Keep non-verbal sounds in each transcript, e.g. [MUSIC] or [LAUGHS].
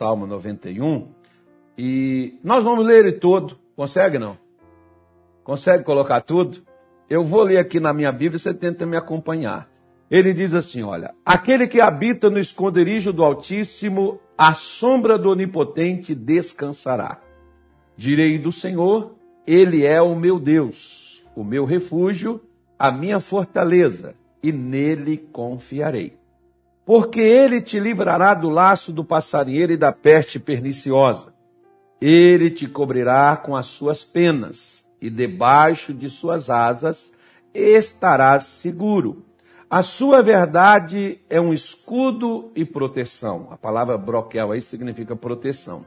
Salmo 91, e nós vamos ler ele todo. Consegue não? Consegue colocar tudo? Eu vou ler aqui na minha Bíblia, você tenta me acompanhar. Ele diz assim: Olha, aquele que habita no esconderijo do Altíssimo, a sombra do Onipotente descansará. Direi do Senhor, Ele é o meu Deus, o meu refúgio, a minha fortaleza, e nele confiarei. Porque ele te livrará do laço do passarinheiro e da peste perniciosa. Ele te cobrirá com as suas penas, e debaixo de suas asas estarás seguro a sua verdade é um escudo e proteção. A palavra broquel aí significa proteção.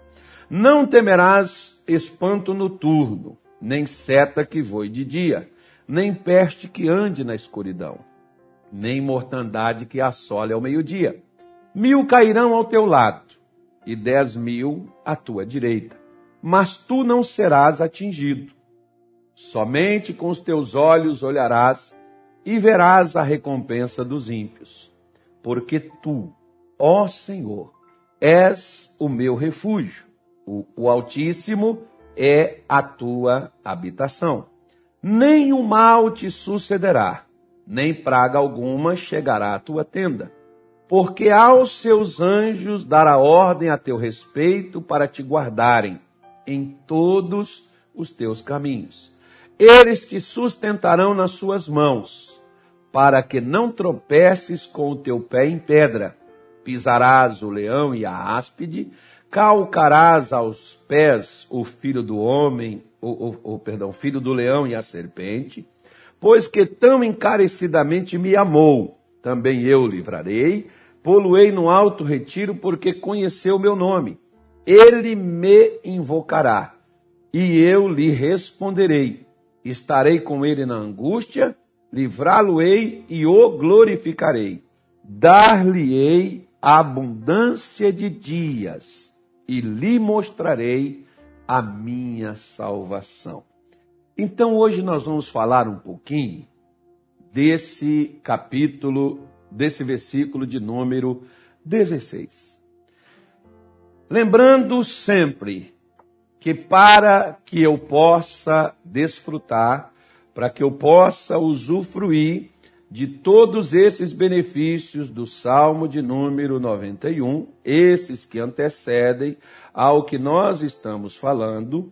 Não temerás espanto noturno, nem seta que voe de dia, nem peste que ande na escuridão, nem mortandade que assole ao meio-dia. Mil cairão ao teu lado e dez mil à tua direita, mas tu não serás atingido. Somente com os teus olhos olharás e verás a recompensa dos ímpios. Porque tu, ó Senhor, és o meu refúgio, o, o Altíssimo é a tua habitação. O mal te sucederá, nem praga alguma chegará à tua tenda. Porque aos seus anjos dará ordem a teu respeito para te guardarem em todos os teus caminhos. Eles te sustentarão nas suas mãos para que não tropeces com o teu pé em pedra. Pisarás o leão e a áspide, calcarás aos pés o filho do homem, o, o, o perdão, filho do leão e a serpente, pois que tão encarecidamente me amou, também eu livrarei, poluei no alto retiro, porque conheceu meu nome. Ele me invocará, e eu lhe responderei. Estarei com ele na angústia, livrá-lo-ei e o glorificarei. Dar-lhe-ei abundância de dias e lhe mostrarei a minha salvação. Então hoje nós vamos falar um pouquinho desse capítulo, desse versículo de número 16. Lembrando sempre que para que eu possa desfrutar para que eu possa usufruir de todos esses benefícios do Salmo de número 91, esses que antecedem ao que nós estamos falando,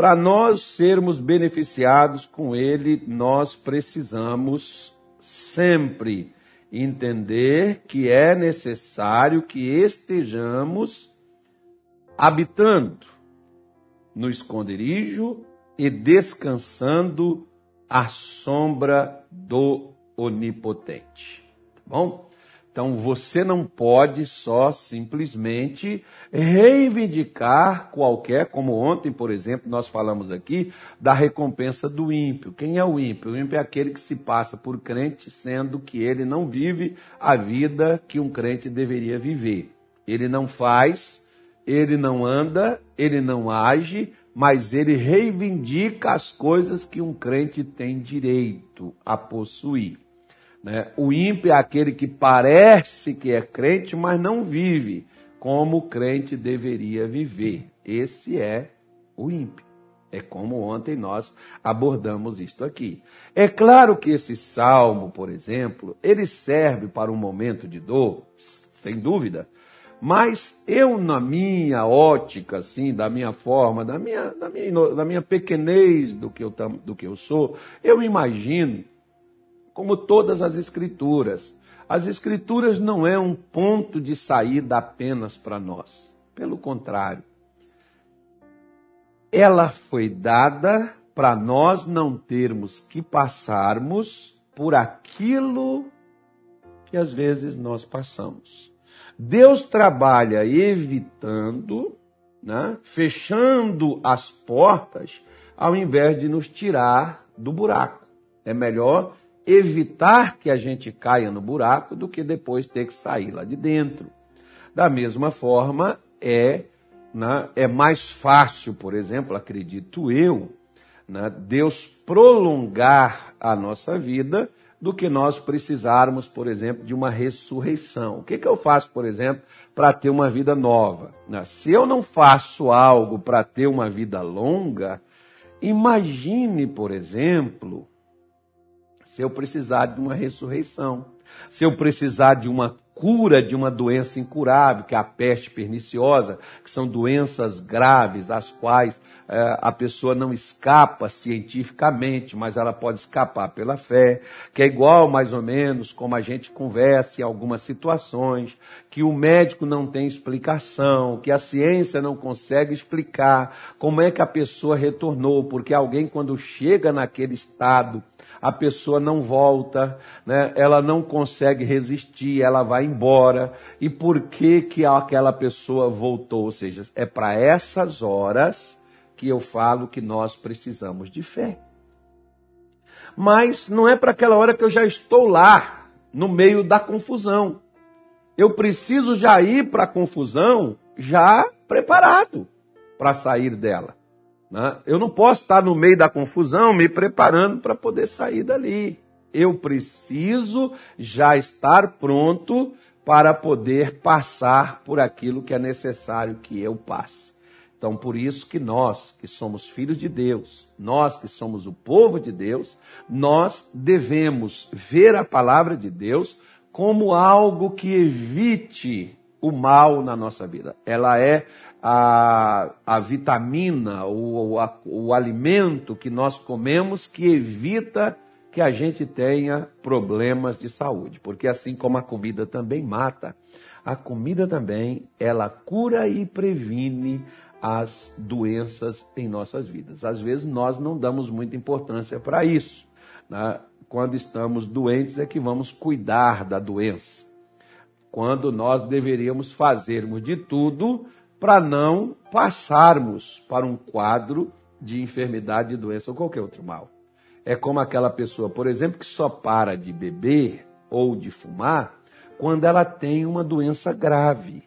para nós sermos beneficiados com ele, nós precisamos sempre entender que é necessário que estejamos habitando no esconderijo e descansando a sombra do onipotente. Tá bom? Então você não pode só simplesmente reivindicar qualquer, como ontem, por exemplo, nós falamos aqui da recompensa do ímpio. Quem é o ímpio? O ímpio é aquele que se passa por crente, sendo que ele não vive a vida que um crente deveria viver. Ele não faz, ele não anda, ele não age, mas ele reivindica as coisas que um crente tem direito a possuir. Né? O ímpio é aquele que parece que é crente, mas não vive como o crente deveria viver. Esse é o ímpio. É como ontem nós abordamos isto aqui. É claro que esse salmo, por exemplo, ele serve para um momento de dor, sem dúvida, mas eu, na minha ótica, assim, da minha forma, da minha, da minha, da minha pequenez do que, eu, do que eu sou, eu imagino, como todas as escrituras, as escrituras não é um ponto de saída apenas para nós. Pelo contrário, ela foi dada para nós não termos que passarmos por aquilo que às vezes nós passamos. Deus trabalha evitando, né, fechando as portas, ao invés de nos tirar do buraco. É melhor evitar que a gente caia no buraco do que depois ter que sair lá de dentro. Da mesma forma, é, né, é mais fácil, por exemplo, acredito eu, né, Deus prolongar a nossa vida do que nós precisarmos, por exemplo, de uma ressurreição. O que, que eu faço, por exemplo, para ter uma vida nova? Né? Se eu não faço algo para ter uma vida longa, imagine, por exemplo, se eu precisar de uma ressurreição, se eu precisar de uma cura de uma doença incurável, que é a peste perniciosa, que são doenças graves, as quais é, a pessoa não escapa cientificamente, mas ela pode escapar pela fé, que é igual mais ou menos como a gente conversa em algumas situações, que o médico não tem explicação, que a ciência não consegue explicar como é que a pessoa retornou, porque alguém quando chega naquele estado a pessoa não volta, né? ela não consegue resistir, ela vai embora. E por que, que aquela pessoa voltou? Ou seja, é para essas horas que eu falo que nós precisamos de fé. Mas não é para aquela hora que eu já estou lá, no meio da confusão. Eu preciso já ir para a confusão já preparado para sair dela. Né? Eu não posso estar no meio da confusão me preparando para poder sair dali. Eu preciso já estar pronto para poder passar por aquilo que é necessário que eu passe. Então, por isso que nós, que somos filhos de Deus, nós que somos o povo de Deus, nós devemos ver a palavra de Deus como algo que evite o mal na nossa vida. Ela é a, a vitamina, o, a, o alimento que nós comemos que evita que a gente tenha problemas de saúde. Porque assim como a comida também mata, a comida também, ela cura e previne as doenças em nossas vidas. Às vezes nós não damos muita importância para isso. Né? Quando estamos doentes é que vamos cuidar da doença. Quando nós deveríamos fazermos de tudo para não passarmos para um quadro de enfermidade, de doença ou qualquer outro mal. É como aquela pessoa, por exemplo, que só para de beber ou de fumar quando ela tem uma doença grave.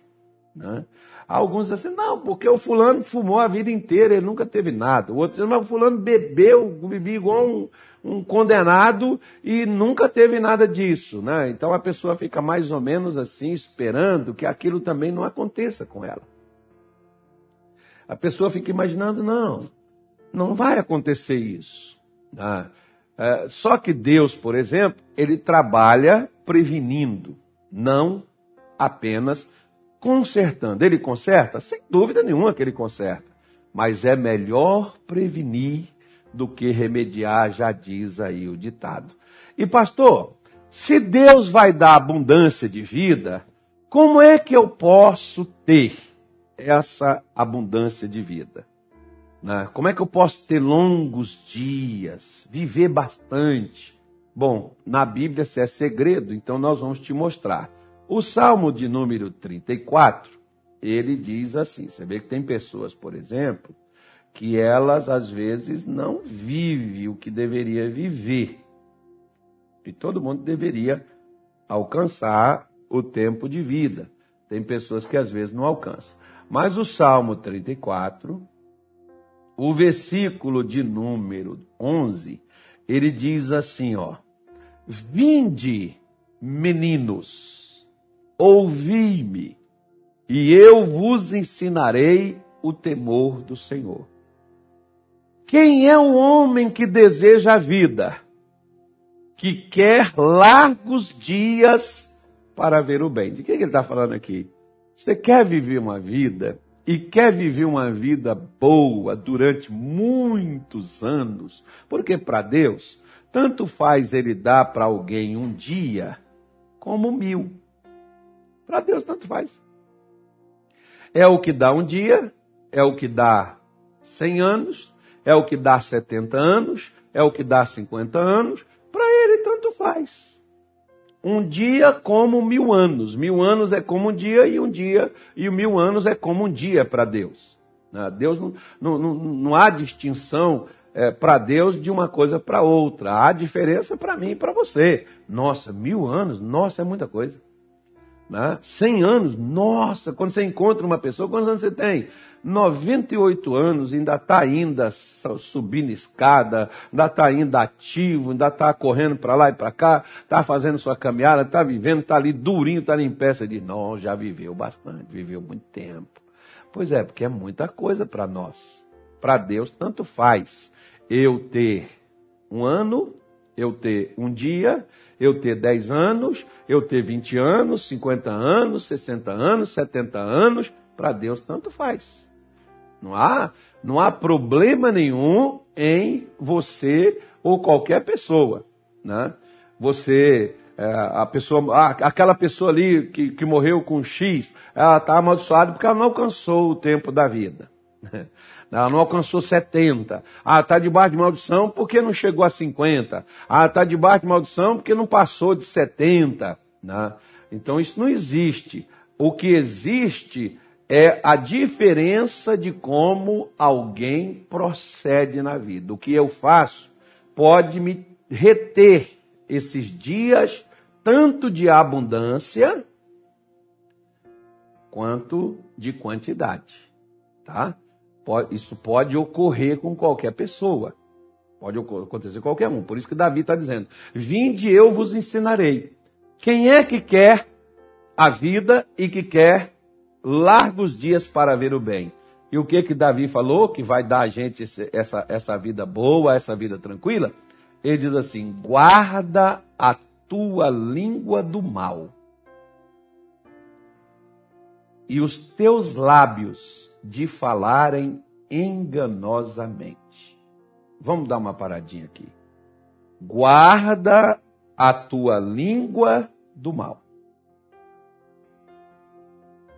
Né? Alguns dizem assim, não, porque o fulano fumou a vida inteira, ele nunca teve nada. O outro diz, mas o fulano bebeu, bebeu igual um, um, condenado e nunca teve nada disso. Né? Então a pessoa fica mais ou menos assim, esperando que aquilo também não aconteça com ela. A pessoa fica imaginando, não, não vai acontecer isso. Né? É, só que Deus, por exemplo, ele trabalha prevenindo, não apenas consertando. Ele conserta? Sem dúvida nenhuma que ele conserta. Mas é melhor prevenir do que remediar, já diz aí o ditado. E pastor, se Deus vai dar abundância de vida, como é que eu posso ter? essa abundância de vida? Né? Como é que eu posso ter longos dias, viver bastante? Bom, na Bíblia se é segredo, então nós vamos te mostrar. O Salmo de número 34, ele diz assim: você vê que tem pessoas, por exemplo, que elas às vezes não vivem o que deveria viver. E todo mundo deveria alcançar o tempo de vida. Tem pessoas que às vezes não alcançam. Mas o Salmo 34, o versículo de número 11, ele diz assim, ó: Vinde, meninos, ouvi-me, e eu vos ensinarei o temor do Senhor. Quem é o homem que deseja a vida, que quer largos dias para ver o bem? De que ele está falando aqui? Você quer viver uma vida e quer viver uma vida boa durante muitos anos, porque para Deus, tanto faz ele dar para alguém um dia como mil. Para Deus, tanto faz. É o que dá um dia, é o que dá cem anos, é o que dá setenta anos, é o que dá cinquenta anos. Para ele, tanto faz um dia como mil anos. Mil anos é como um dia e um dia, e mil anos é como um dia para Deus. Né? Deus não, não, não, não há distinção é, para Deus de uma coisa para outra. Há diferença para mim e para você. Nossa, mil anos? Nossa, é muita coisa. Né? 100 anos, nossa, quando você encontra uma pessoa, quantos anos você tem? 98 anos, ainda está ainda subindo escada, ainda está ainda ativo, ainda está correndo para lá e para cá, está fazendo sua caminhada, está vivendo, está ali durinho, está ali em pé. Você diz, não, já viveu bastante, viveu muito tempo. Pois é, porque é muita coisa para nós. Para Deus, tanto faz eu ter um ano, eu ter um dia, eu ter 10 anos, eu ter 20 anos, 50 anos, 60 anos, 70 anos, para Deus tanto faz. Não há, não há problema nenhum em você ou qualquer pessoa, né? Você, é, a pessoa, aquela pessoa ali que, que morreu com X, ela está amaldiçoada porque ela não alcançou o tempo da vida. [LAUGHS] Ela não alcançou 70. Ah, está debaixo de maldição porque não chegou a 50. Ah, está debaixo de maldição porque não passou de 70. Né? Então isso não existe. O que existe é a diferença de como alguém procede na vida. O que eu faço pode me reter esses dias, tanto de abundância quanto de quantidade. Tá? Isso pode ocorrer com qualquer pessoa. Pode acontecer com qualquer um. Por isso que Davi está dizendo: Vinde, eu vos ensinarei. Quem é que quer a vida e que quer largos dias para ver o bem. E o que que Davi falou que vai dar a gente essa, essa vida boa, essa vida tranquila? Ele diz assim: guarda a tua língua do mal e os teus lábios de falarem enganosamente. Vamos dar uma paradinha aqui. Guarda a tua língua do mal.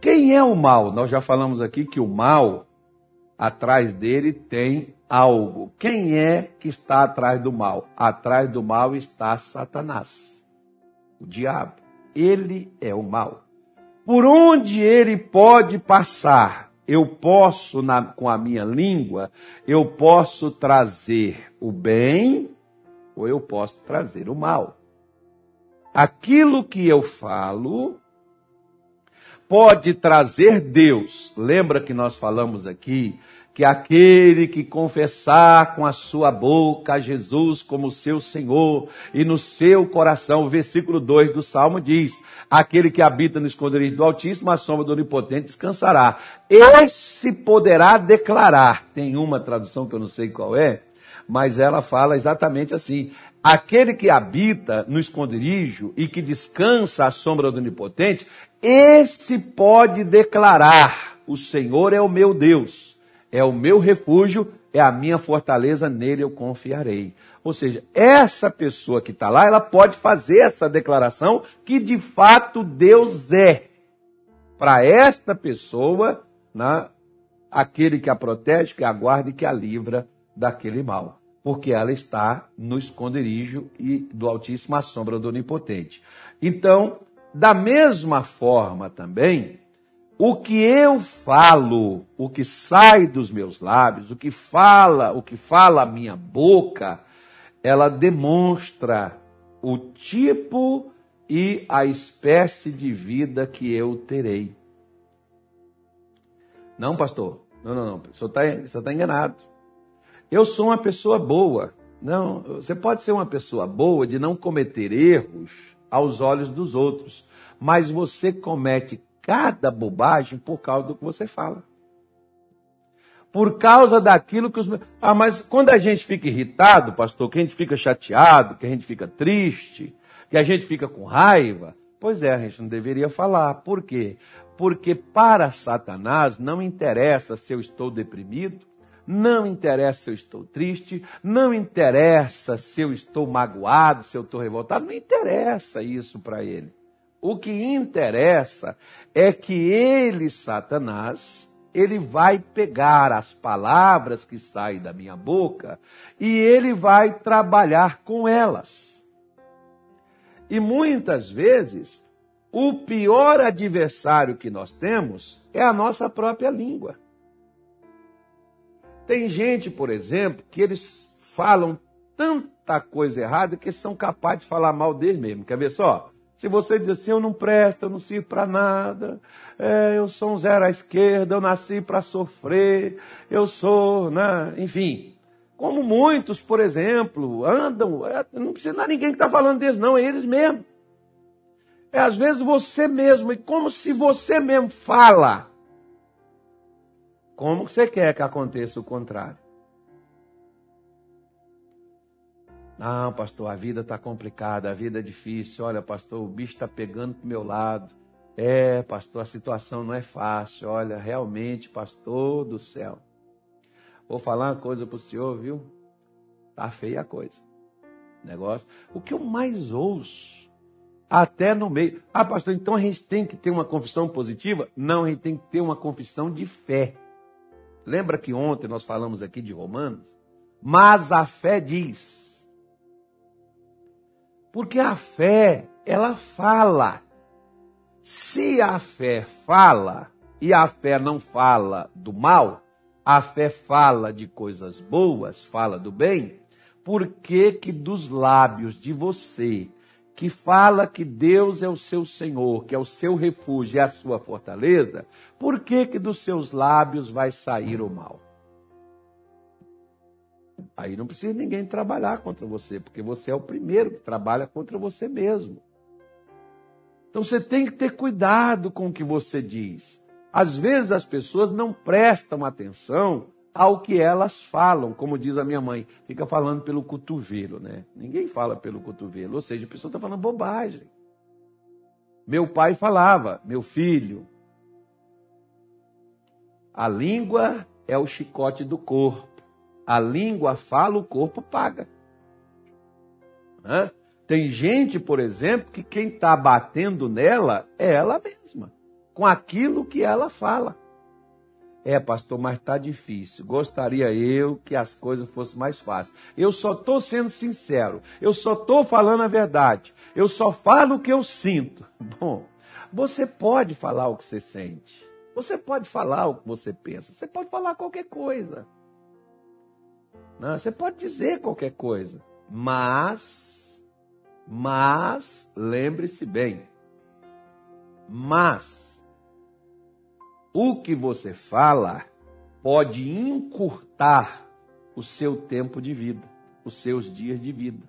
Quem é o mal? Nós já falamos aqui que o mal, atrás dele tem algo. Quem é que está atrás do mal? Atrás do mal está Satanás, o diabo. Ele é o mal. Por onde ele pode passar, eu posso, na, com a minha língua, eu posso trazer o bem ou eu posso trazer o mal. Aquilo que eu falo pode trazer Deus. Lembra que nós falamos aqui que aquele que confessar com a sua boca Jesus como seu Senhor e no seu coração, o versículo 2 do Salmo diz: aquele que habita no esconderijo do Altíssimo, a sombra do Onipotente descansará. Esse poderá declarar. Tem uma tradução que eu não sei qual é, mas ela fala exatamente assim: aquele que habita no esconderijo e que descansa à sombra do Onipotente, esse pode declarar: O Senhor é o meu Deus, é o meu refúgio, é a minha fortaleza, nele eu confiarei. Ou seja, essa pessoa que está lá, ela pode fazer essa declaração que de fato Deus é. Para esta pessoa, né, aquele que a protege, que a guarda e que a livra daquele mal. Porque ela está no esconderijo e do Altíssimo à sombra do Onipotente. Então, da mesma forma também, o que eu falo, o que sai dos meus lábios, o que fala, o que fala a minha boca, ela demonstra o tipo e a espécie de vida que eu terei. Não, pastor. Não, não, não. Você está tá enganado. Eu sou uma pessoa boa. Não, você pode ser uma pessoa boa de não cometer erros, aos olhos dos outros. Mas você comete cada bobagem por causa do que você fala. Por causa daquilo que os. Ah, mas quando a gente fica irritado, pastor, que a gente fica chateado, que a gente fica triste, que a gente fica com raiva, pois é, a gente não deveria falar. Por quê? Porque para Satanás não interessa se eu estou deprimido, não interessa se eu estou triste, não interessa se eu estou magoado, se eu estou revoltado, não interessa isso para ele. O que interessa é que ele, Satanás, ele vai pegar as palavras que saem da minha boca e ele vai trabalhar com elas. E muitas vezes, o pior adversário que nós temos é a nossa própria língua. Tem gente, por exemplo, que eles falam tanta coisa errada que são capazes de falar mal deles mesmo. Quer ver só? Se você diz assim, eu não presto, eu não sirvo para nada, é, eu sou um zero à esquerda, eu nasci para sofrer, eu sou, né, enfim. Como muitos, por exemplo, andam, é, não precisa é ninguém que está falando deles, não, é eles mesmos. É às vezes você mesmo, e como se você mesmo fala, como você quer que aconteça o contrário? Não, pastor, a vida está complicada, a vida é difícil. Olha, pastor, o bicho está pegando para meu lado. É, pastor, a situação não é fácil. Olha, realmente, pastor do céu. Vou falar uma coisa para o senhor, viu? Tá feia a coisa. Negócio. O que eu mais ouço, até no meio. Ah, pastor, então a gente tem que ter uma confissão positiva? Não, a gente tem que ter uma confissão de fé. Lembra que ontem nós falamos aqui de Romanos? Mas a fé diz porque a fé, ela fala. Se a fé fala e a fé não fala do mal, a fé fala de coisas boas, fala do bem, por que que dos lábios de você, que fala que Deus é o seu Senhor, que é o seu refúgio e a sua fortaleza, por que que dos seus lábios vai sair o mal? Aí não precisa ninguém trabalhar contra você, porque você é o primeiro que trabalha contra você mesmo. Então você tem que ter cuidado com o que você diz. Às vezes as pessoas não prestam atenção ao que elas falam, como diz a minha mãe, fica falando pelo cotovelo, né? Ninguém fala pelo cotovelo, ou seja, a pessoa está falando bobagem. Meu pai falava, meu filho, a língua é o chicote do corpo. A língua fala, o corpo paga. Né? Tem gente, por exemplo, que quem está batendo nela é ela mesma, com aquilo que ela fala. É, pastor, mas está difícil. Gostaria eu que as coisas fossem mais fáceis. Eu só estou sendo sincero. Eu só estou falando a verdade. Eu só falo o que eu sinto. [LAUGHS] Bom, você pode falar o que você sente. Você pode falar o que você pensa. Você pode falar qualquer coisa. Não, você pode dizer qualquer coisa, mas, mas, lembre-se bem, mas, o que você fala pode encurtar o seu tempo de vida, os seus dias de vida.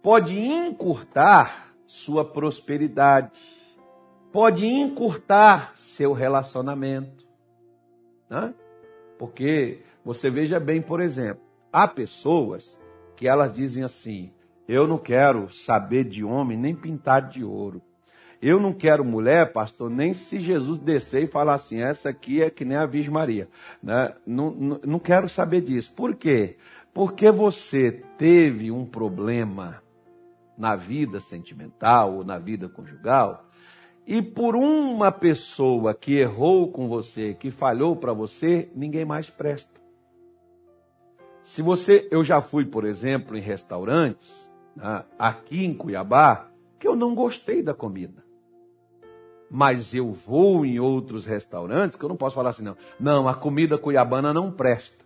Pode encurtar sua prosperidade. Pode encurtar seu relacionamento. Né? Porque você veja bem, por exemplo, há pessoas que elas dizem assim: eu não quero saber de homem nem pintar de ouro. Eu não quero mulher, pastor, nem se Jesus descer e falar assim, essa aqui é que nem a Virgem Maria. Né? Não, não, não quero saber disso. Por quê? Porque você teve um problema na vida sentimental ou na vida conjugal, e por uma pessoa que errou com você, que falhou para você, ninguém mais presta. Se você, eu já fui, por exemplo, em restaurantes, né, aqui em Cuiabá, que eu não gostei da comida. Mas eu vou em outros restaurantes que eu não posso falar assim, não. Não, a comida cuiabana não presta.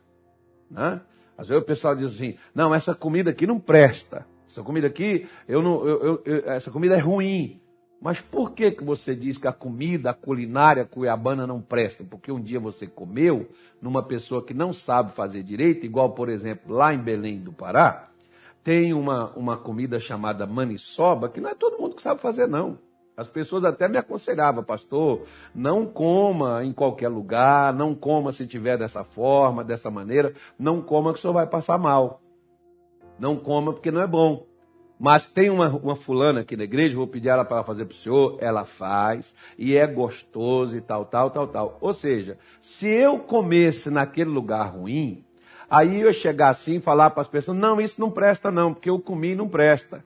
Né? Às vezes o pessoal diz assim, não, essa comida aqui não presta. Essa comida aqui, eu não, eu, eu, essa comida é ruim. Mas por que, que você diz que a comida, a culinária cuiabana não presta? Porque um dia você comeu numa pessoa que não sabe fazer direito, igual, por exemplo, lá em Belém do Pará, tem uma, uma comida chamada maniçoba, que não é todo mundo que sabe fazer, não. As pessoas até me aconselhavam, pastor, não coma em qualquer lugar, não coma se tiver dessa forma, dessa maneira, não coma que o senhor vai passar mal. Não coma porque não é bom. Mas tem uma, uma fulana aqui na igreja, vou pedir ela para fazer para o senhor, ela faz, e é gostoso e tal, tal, tal, tal. Ou seja, se eu comesse naquele lugar ruim, aí eu chegar assim e falar para as pessoas, não, isso não presta não, porque eu comi e não presta.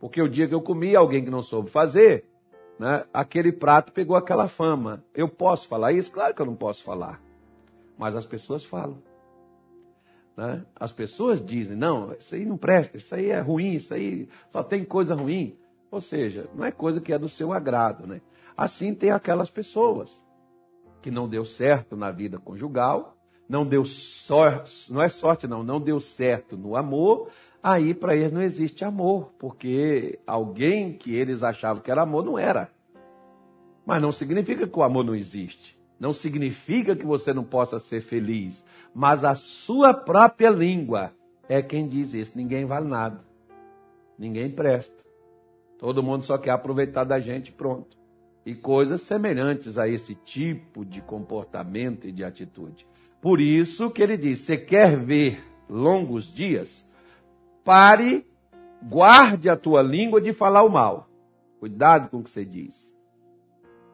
Porque o dia que eu comi, alguém que não soube fazer, né, aquele prato pegou aquela fama. Eu posso falar isso? Claro que eu não posso falar. Mas as pessoas falam. Né? As pessoas dizem, não, isso aí não presta, isso aí é ruim, isso aí só tem coisa ruim. Ou seja, não é coisa que é do seu agrado. Né? Assim tem aquelas pessoas que não deu certo na vida conjugal, não deu sorte, não é sorte não, não deu certo no amor, aí para eles não existe amor, porque alguém que eles achavam que era amor não era. Mas não significa que o amor não existe. Não significa que você não possa ser feliz. Mas a sua própria língua é quem diz isso. Ninguém vale nada. Ninguém presta. Todo mundo só quer aproveitar da gente pronto. E coisas semelhantes a esse tipo de comportamento e de atitude. Por isso que ele diz: você quer ver longos dias? Pare, guarde a tua língua de falar o mal. Cuidado com o que você diz.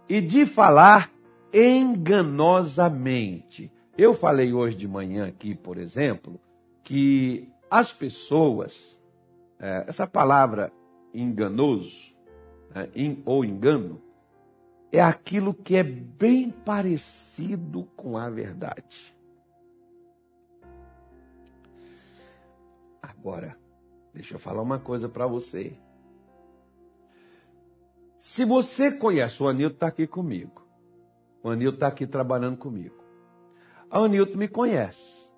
E de falar enganosamente. Eu falei hoje de manhã aqui, por exemplo, que as pessoas, é, essa palavra enganoso é, ou engano, é aquilo que é bem parecido com a verdade. Agora, deixa eu falar uma coisa para você. Se você conhece, o Anilton está aqui comigo. O Anilton está aqui trabalhando comigo. A Anilton me conhece.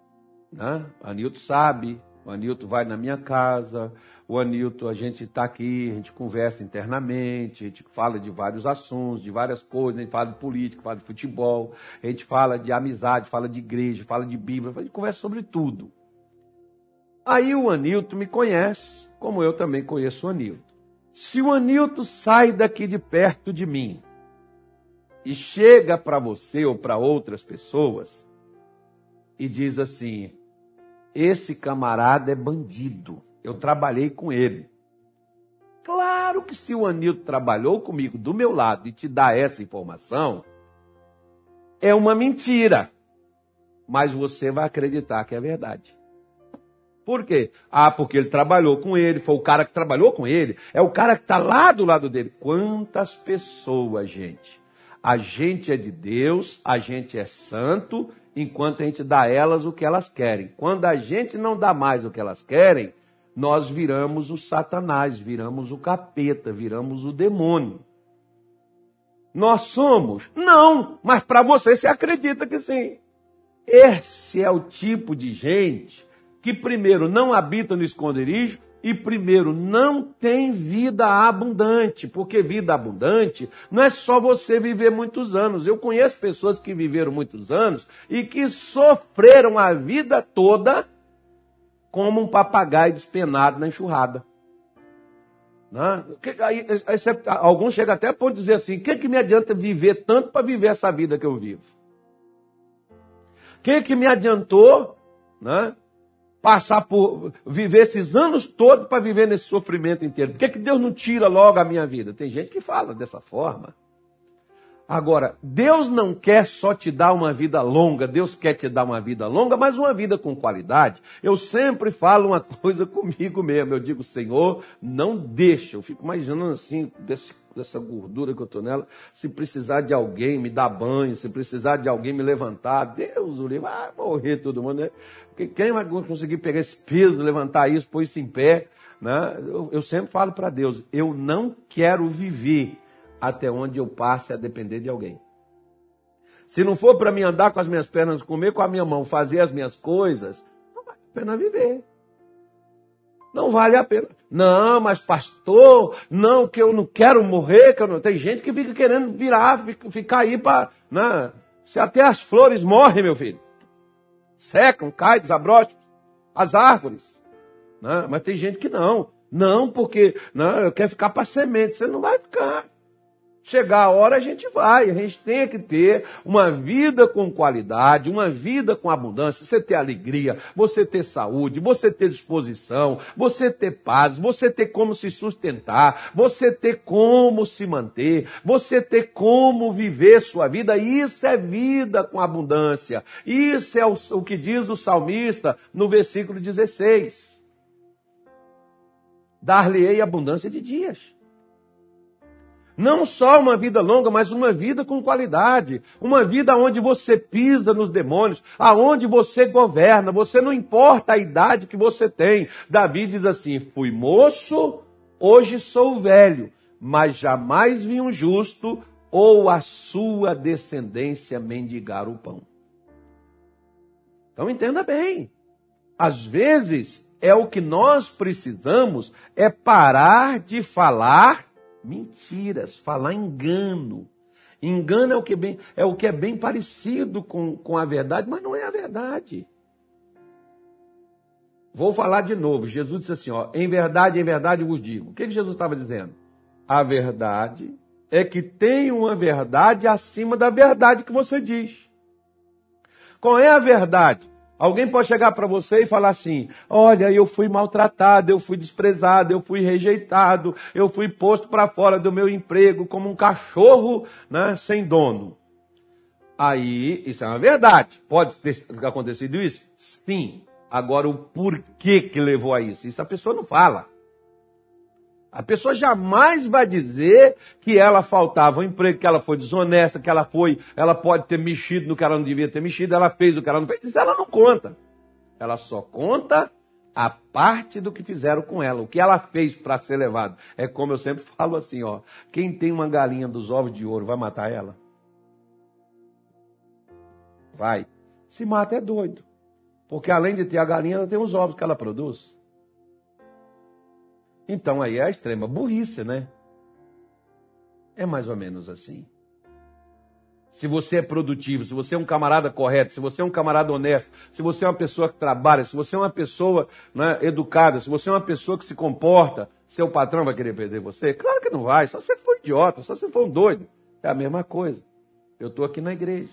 Né? A Anilton sabe, o Anilton vai na minha casa, o Anilton, a gente está aqui, a gente conversa internamente, a gente fala de vários assuntos, de várias coisas, a gente fala de política, fala de futebol, a gente fala de amizade, fala de igreja, fala de Bíblia, a gente conversa sobre tudo. Aí o Anilton me conhece, como eu também conheço o Anilton. Se o Anilton sai daqui de perto de mim e chega para você ou para outras pessoas e diz assim: esse camarada é bandido, eu trabalhei com ele. Claro que se o Anilton trabalhou comigo do meu lado e te dá essa informação, é uma mentira. Mas você vai acreditar que é verdade. Por quê? Ah, porque ele trabalhou com ele, foi o cara que trabalhou com ele, é o cara que está lá do lado dele. Quantas pessoas, gente, a gente é de Deus, a gente é santo, enquanto a gente dá a elas o que elas querem. Quando a gente não dá mais o que elas querem, nós viramos o Satanás, viramos o capeta, viramos o demônio. Nós somos? Não, mas para você você acredita que sim. Esse é o tipo de gente que primeiro não habita no esconderijo e primeiro, não tem vida abundante, porque vida abundante não é só você viver muitos anos. Eu conheço pessoas que viveram muitos anos e que sofreram a vida toda como um papagaio despenado na enxurrada. Né? Aí, aí, alguns chegam até a ponto de dizer assim: o que, que me adianta viver tanto para viver essa vida que eu vivo? O que, que me adiantou né, passar por viver esses anos todos para viver nesse sofrimento inteiro? Por que, que Deus não tira logo a minha vida? Tem gente que fala dessa forma. Agora, Deus não quer só te dar uma vida longa, Deus quer te dar uma vida longa, mas uma vida com qualidade. Eu sempre falo uma [LAUGHS] coisa comigo mesmo. Eu digo, Senhor, não deixa. Eu fico imaginando assim, desse, dessa gordura que eu estou nela. Se precisar de alguém me dar banho, se precisar de alguém me levantar, Deus o livre, vai morrer todo mundo. Né? Quem vai conseguir pegar esse peso, levantar isso, pôr isso em pé? Né? Eu, eu sempre falo para Deus, eu não quero viver até onde eu passe a depender de alguém. Se não for para mim andar com as minhas pernas, comer com a minha mão, fazer as minhas coisas, não vale a pena viver. Não vale a pena. Não, mas pastor, não, que eu não quero morrer, que eu não... tem gente que fica querendo virar, ficar aí para. Né? Se até as flores morrem, meu filho. Secam, caem, desabrocham. As árvores. Né? Mas tem gente que não. Não, porque não, eu quero ficar para semente. Você não vai ficar. Chegar a hora a gente vai, a gente tem que ter uma vida com qualidade, uma vida com abundância, você ter alegria, você ter saúde, você ter disposição, você ter paz, você ter como se sustentar, você ter como se manter, você ter como viver sua vida. Isso é vida com abundância. Isso é o, o que diz o salmista no versículo 16. Dar-lhe-ei abundância de dias. Não só uma vida longa, mas uma vida com qualidade. Uma vida onde você pisa nos demônios, aonde você governa. Você não importa a idade que você tem. Davi diz assim: fui moço, hoje sou velho, mas jamais vi um justo ou a sua descendência mendigar o pão. Então entenda bem. Às vezes é o que nós precisamos é parar de falar mentiras, falar engano. Engano é o que, bem, é, o que é bem parecido com, com a verdade, mas não é a verdade. Vou falar de novo. Jesus disse assim: ó, em verdade, em verdade vos digo. O que, que Jesus estava dizendo? A verdade é que tem uma verdade acima da verdade que você diz. Qual é a verdade? Alguém pode chegar para você e falar assim: Olha, eu fui maltratado, eu fui desprezado, eu fui rejeitado, eu fui posto para fora do meu emprego como um cachorro né, sem dono. Aí, isso é uma verdade. Pode ter acontecido isso? Sim. Agora, o porquê que levou a isso? Isso a pessoa não fala. A pessoa jamais vai dizer que ela faltava um emprego, que ela foi desonesta, que ela foi, ela pode ter mexido no que ela não devia ter mexido, ela fez o que ela não fez. Isso ela não conta. Ela só conta a parte do que fizeram com ela, o que ela fez para ser levado. É como eu sempre [LAUGHS] falo assim, ó, quem tem uma galinha dos ovos de ouro vai matar ela? Vai. Se mata é doido. Porque além de ter a galinha, ela tem os ovos que ela produz. Então aí é a extrema burrice, né? É mais ou menos assim. Se você é produtivo, se você é um camarada correto, se você é um camarada honesto, se você é uma pessoa que trabalha, se você é uma pessoa né, educada, se você é uma pessoa que se comporta, seu patrão vai querer perder você? Claro que não vai, só se você for idiota, só se você for um doido. É a mesma coisa. Eu estou aqui na igreja.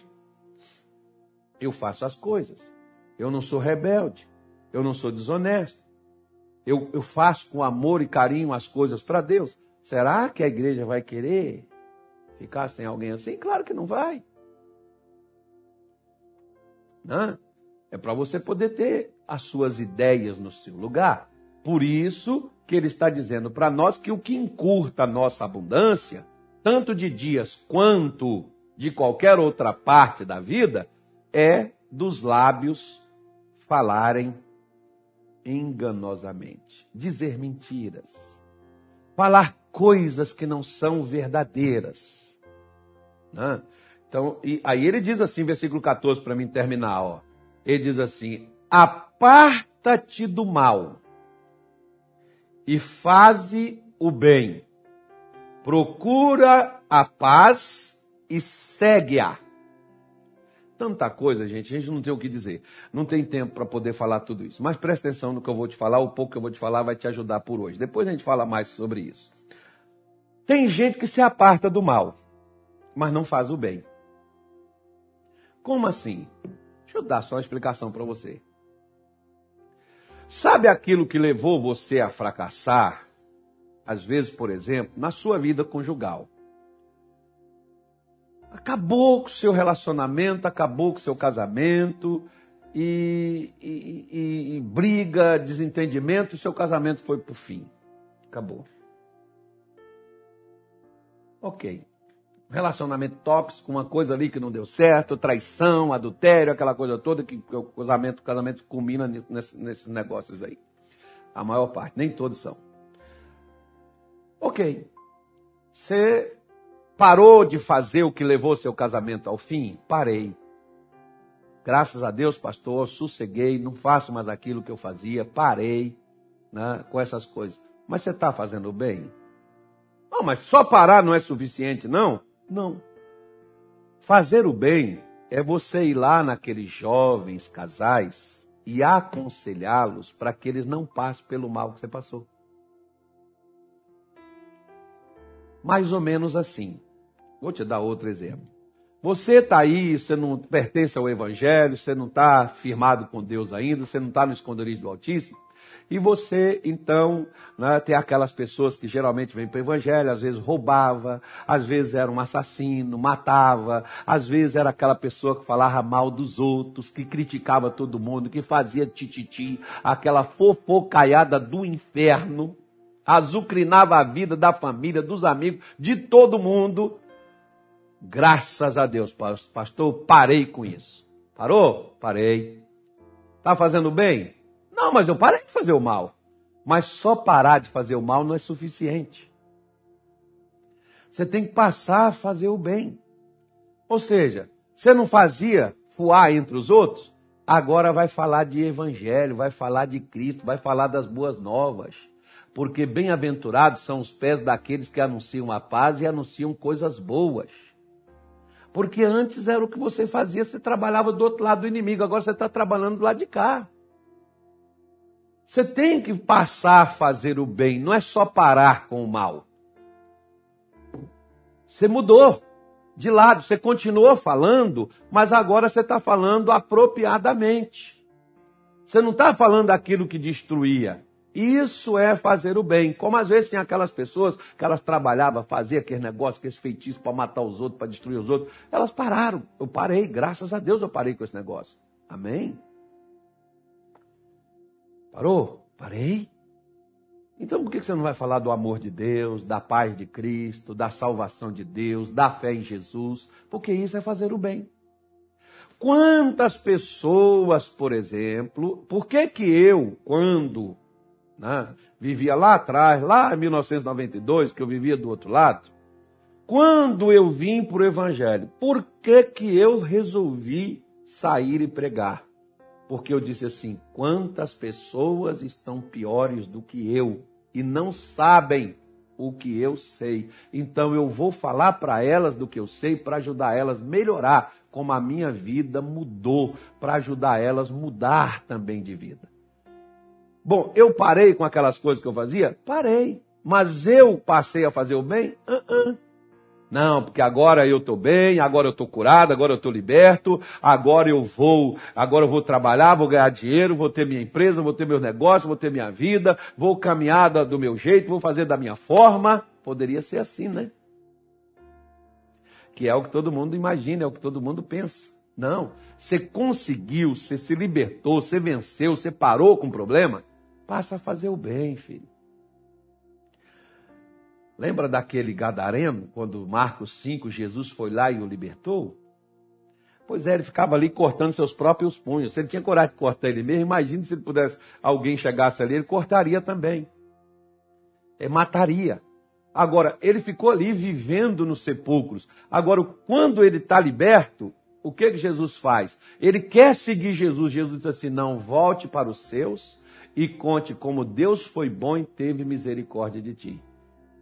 Eu faço as coisas. Eu não sou rebelde. Eu não sou desonesto eu, eu faço com amor e carinho as coisas para Deus, será que a igreja vai querer ficar sem alguém assim? Claro que não vai. Não? É para você poder ter as suas ideias no seu lugar. Por isso que ele está dizendo para nós que o que encurta a nossa abundância, tanto de dias quanto de qualquer outra parte da vida, é dos lábios falarem enganosamente, dizer mentiras, falar coisas que não são verdadeiras. Né? Então, e aí ele diz assim, versículo 14, para mim terminar, ó. Ele diz assim: aparta-te do mal e faze o bem, procura a paz e segue-a tanta coisa, gente, a gente não tem o que dizer. Não tem tempo para poder falar tudo isso. Mas presta atenção no que eu vou te falar, o pouco que eu vou te falar vai te ajudar por hoje. Depois a gente fala mais sobre isso. Tem gente que se aparta do mal, mas não faz o bem. Como assim? Deixa eu dar só uma explicação para você. Sabe aquilo que levou você a fracassar? Às vezes, por exemplo, na sua vida conjugal. Acabou com o seu relacionamento, acabou com o seu casamento, e, e, e, e briga, desentendimento, e seu casamento foi para o fim. Acabou. Ok. Relacionamento tóxico, uma coisa ali que não deu certo, traição, adultério, aquela coisa toda que, o casamento, o casamento culmina nesse, nesses negócios aí. A maior parte, nem todos são. Ok. Você Parou de fazer o que levou seu casamento ao fim? Parei. Graças a Deus, pastor, sosseguei, não faço mais aquilo que eu fazia, parei né, com essas coisas. Mas você está fazendo bem? Não, mas só parar não é suficiente, não? Não. Fazer o bem é você ir lá naqueles jovens casais e aconselhá-los para que eles não passem pelo mal que você passou. Mais ou menos assim. Vou te dar outro exemplo. Você está aí, você não pertence ao Evangelho, você não está firmado com Deus ainda, você não está no esconderijo do Altíssimo. E você, então, né, tem aquelas pessoas que geralmente vêm para o Evangelho, às vezes roubava, às vezes era um assassino, matava, às vezes era aquela pessoa que falava mal dos outros, que criticava todo mundo, que fazia tititi, aquela fofocaiada do inferno azucrinava a vida da família, dos amigos, de todo mundo. Graças a Deus, pastor, parei com isso. Parou? Parei. Está fazendo bem? Não, mas eu parei de fazer o mal. Mas só parar de fazer o mal não é suficiente. Você tem que passar a fazer o bem. Ou seja, você não fazia fuar entre os outros? agora vai falar de evangelho, vai falar de Cristo, vai falar das boas novas. Porque bem-aventurados são os pés daqueles que anunciam a paz e anunciam coisas boas. Porque antes era o que você fazia, você trabalhava do outro lado do inimigo, agora você está trabalhando do lado de cá. Você tem que passar a fazer o bem, não é só parar com o mal. Você mudou de lado, você continuou falando, mas agora você está falando apropriadamente. Você não está falando aquilo que destruía. Isso é fazer o bem. Como às vezes tinha aquelas pessoas que elas trabalhavam, faziam aquele negócio, aqueles feitiços para matar os outros, para destruir os outros. Elas pararam. Eu parei, graças a Deus eu parei com esse negócio. Amém? Parou? Parei. Então por que você não vai falar do amor de Deus, da paz de Cristo, da salvação de Deus, da fé em Jesus? Porque isso é fazer o bem. Quantas pessoas, por exemplo, por que que eu, quando né, vivia lá atrás, lá em 1992, que eu vivia do outro lado, quando eu vim para o Evangelho, por que que eu resolvi sair e pregar? porque eu disse assim: quantas pessoas estão piores do que eu e não sabem o que eu sei. Então eu vou falar para elas do que eu sei para ajudar elas a melhorar como a minha vida mudou, para ajudar elas a mudar também de vida. Bom, eu parei com aquelas coisas que eu fazia? Parei. Mas eu passei a fazer o bem? Uh -uh. Não, porque agora eu estou bem, agora eu estou curado, agora eu estou liberto, agora eu vou, agora eu vou trabalhar, vou ganhar dinheiro, vou ter minha empresa, vou ter meu negócio, vou ter minha vida, vou caminhar do meu jeito, vou fazer da minha forma. Poderia ser assim, né? Que é o que todo mundo imagina, é o que todo mundo pensa. Não, você conseguiu, você se libertou, você venceu, você parou com o problema, passa a fazer o bem, filho. Lembra daquele gadareno, quando Marcos 5, Jesus foi lá e o libertou? Pois é, ele ficava ali cortando seus próprios punhos. Se ele tinha coragem de cortar ele mesmo, imagine se ele pudesse, alguém chegasse ali, ele cortaria também. Ele mataria. Agora, ele ficou ali vivendo nos sepulcros. Agora, quando ele está liberto, o que, que Jesus faz? Ele quer seguir Jesus. Jesus diz assim: não volte para os seus e conte como Deus foi bom e teve misericórdia de ti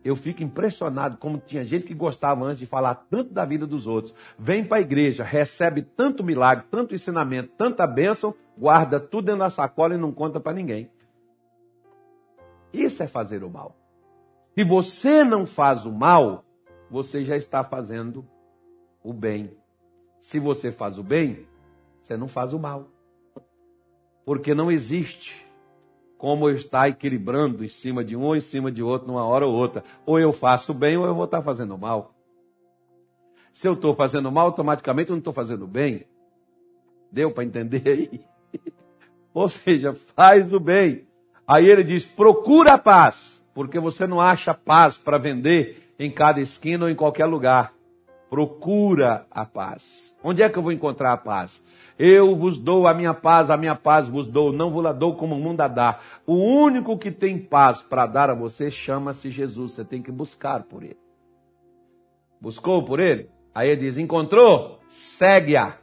eu fico impressionado como tinha gente que gostava antes de falar tanto da vida dos outros. Vem para a igreja, recebe tanto milagre, tanto ensinamento, tanta bênção, guarda tudo dentro da sacola e não conta para ninguém. Isso é fazer o mal. Se você não faz o mal, você já está fazendo o bem. Se você faz o bem, você não faz o mal. Porque não existe como eu estar equilibrando em cima de um ou em cima de outro numa hora ou outra. Ou eu faço bem ou eu vou estar fazendo mal. Se eu estou fazendo mal, automaticamente eu não estou fazendo bem. Deu para entender aí? [LAUGHS] ou seja, faz o bem. Aí ele diz: procura a paz, porque você não acha paz para vender em cada esquina ou em qualquer lugar. Procura a paz. Onde é que eu vou encontrar a paz? Eu vos dou a minha paz, a minha paz vos dou, não vos la dou como o mundo a dá. O único que tem paz para dar a você chama-se Jesus. Você tem que buscar por ele. Buscou por ele? Aí ele diz: encontrou? Segue-a.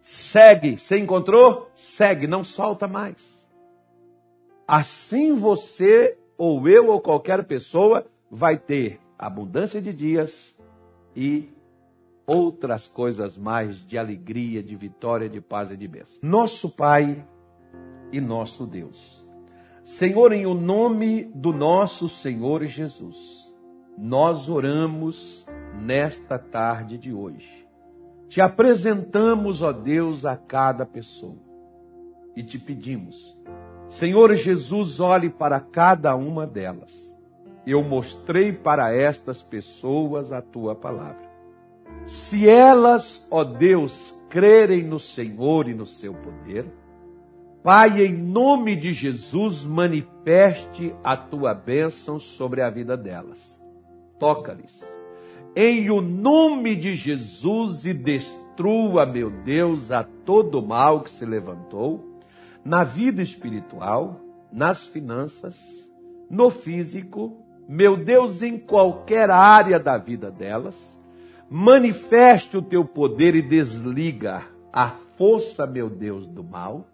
Segue. Você encontrou? Segue. Não solta mais. Assim você, ou eu, ou qualquer pessoa, vai ter abundância de dias e outras coisas mais de alegria, de vitória, de paz e de bênção. Nosso Pai e nosso Deus. Senhor, em o nome do nosso Senhor Jesus, nós oramos nesta tarde de hoje. Te apresentamos, ó Deus, a cada pessoa e te pedimos, Senhor Jesus, olhe para cada uma delas. Eu mostrei para estas pessoas a tua palavra se elas, ó Deus, crerem no Senhor e no seu poder, Pai, em nome de Jesus, manifeste a tua bênção sobre a vida delas. Toca-lhes. Em o nome de Jesus e destrua, meu Deus, a todo mal que se levantou na vida espiritual, nas finanças, no físico, meu Deus, em qualquer área da vida delas manifeste o teu poder e desliga a força, meu Deus, do mal,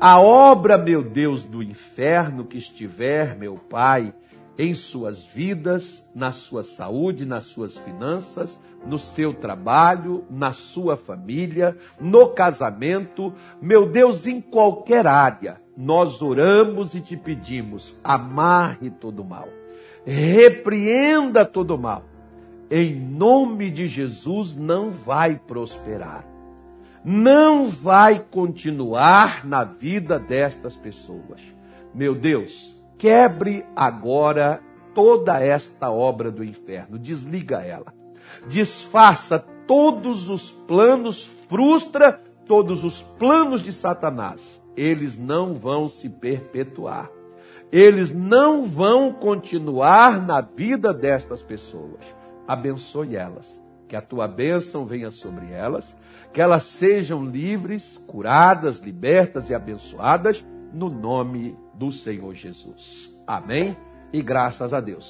a obra, meu Deus, do inferno que estiver, meu Pai, em suas vidas, na sua saúde, nas suas finanças, no seu trabalho, na sua família, no casamento, meu Deus, em qualquer área, nós oramos e te pedimos: amarre todo mal, repreenda todo mal. Em nome de Jesus, não vai prosperar não vai continuar na vida destas pessoas. Meu Deus, quebre agora toda esta obra do inferno, desliga ela. Desfaça todos os planos, frustra todos os planos de Satanás. Eles não vão se perpetuar. Eles não vão continuar na vida destas pessoas. Abençoe elas que a tua bênção venha sobre elas, que elas sejam livres, curadas, libertas e abençoadas, no nome do Senhor Jesus. Amém? E graças a Deus.